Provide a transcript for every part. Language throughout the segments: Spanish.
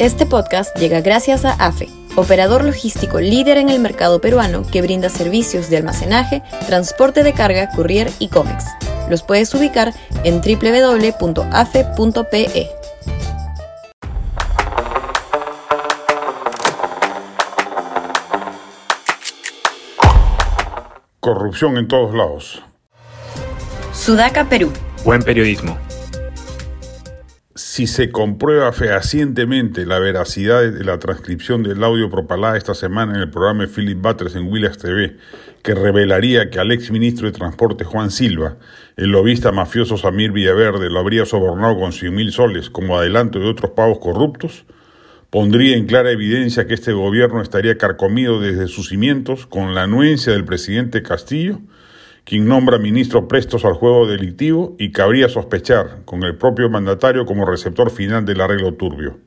Este podcast llega gracias a AFE, operador logístico líder en el mercado peruano que brinda servicios de almacenaje, transporte de carga, courier y cómics. Los puedes ubicar en www.afe.pe. Corrupción en todos lados. Sudaca, Perú. Buen periodismo si se comprueba fehacientemente la veracidad de la transcripción del audio propalada esta semana en el programa de Philip Butters en Williams TV, que revelaría que al ex ministro de Transporte Juan Silva, el lobista mafioso Samir Villaverde, lo habría sobornado con 100 mil soles como adelanto de otros pagos corruptos, pondría en clara evidencia que este gobierno estaría carcomido desde sus cimientos con la anuencia del presidente Castillo quien nombra ministro prestos al juego delictivo y cabría sospechar, con el propio mandatario como receptor final del arreglo turbio.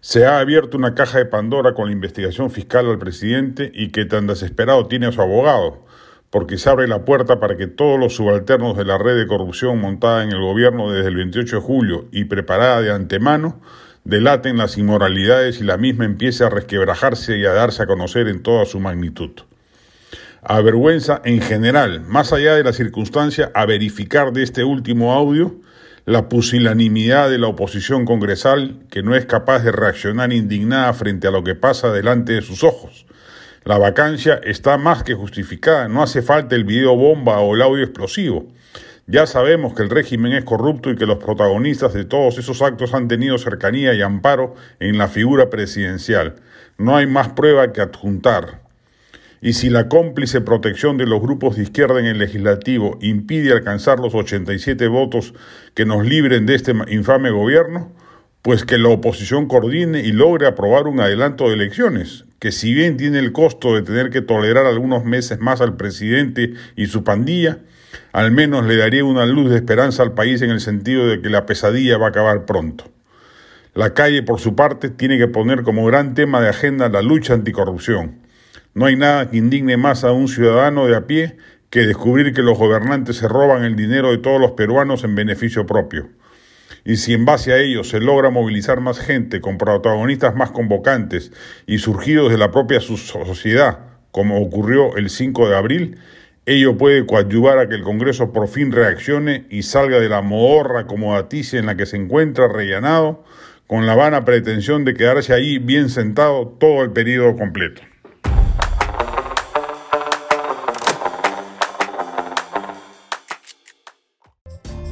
Se ha abierto una caja de Pandora con la investigación fiscal al presidente y que tan desesperado tiene a su abogado, porque se abre la puerta para que todos los subalternos de la red de corrupción montada en el gobierno desde el 28 de julio y preparada de antemano delaten las inmoralidades y la misma empiece a resquebrajarse y a darse a conocer en toda su magnitud avergüenza en general, más allá de la circunstancia, a verificar de este último audio la pusilanimidad de la oposición congresal que no es capaz de reaccionar indignada frente a lo que pasa delante de sus ojos. La vacancia está más que justificada, no hace falta el video bomba o el audio explosivo. Ya sabemos que el régimen es corrupto y que los protagonistas de todos esos actos han tenido cercanía y amparo en la figura presidencial. No hay más prueba que adjuntar. Y si la cómplice protección de los grupos de izquierda en el legislativo impide alcanzar los 87 votos que nos libren de este infame gobierno, pues que la oposición coordine y logre aprobar un adelanto de elecciones, que si bien tiene el costo de tener que tolerar algunos meses más al presidente y su pandilla, al menos le daría una luz de esperanza al país en el sentido de que la pesadilla va a acabar pronto. La calle, por su parte, tiene que poner como gran tema de agenda la lucha anticorrupción no hay nada que indigne más a un ciudadano de a pie que descubrir que los gobernantes se roban el dinero de todos los peruanos en beneficio propio. Y si en base a ello se logra movilizar más gente con protagonistas más convocantes y surgidos de la propia sociedad, como ocurrió el 5 de abril, ello puede coadyuvar a que el Congreso por fin reaccione y salga de la modorra acomodaticia en la que se encuentra rellenado, con la vana pretensión de quedarse ahí bien sentado todo el periodo completo.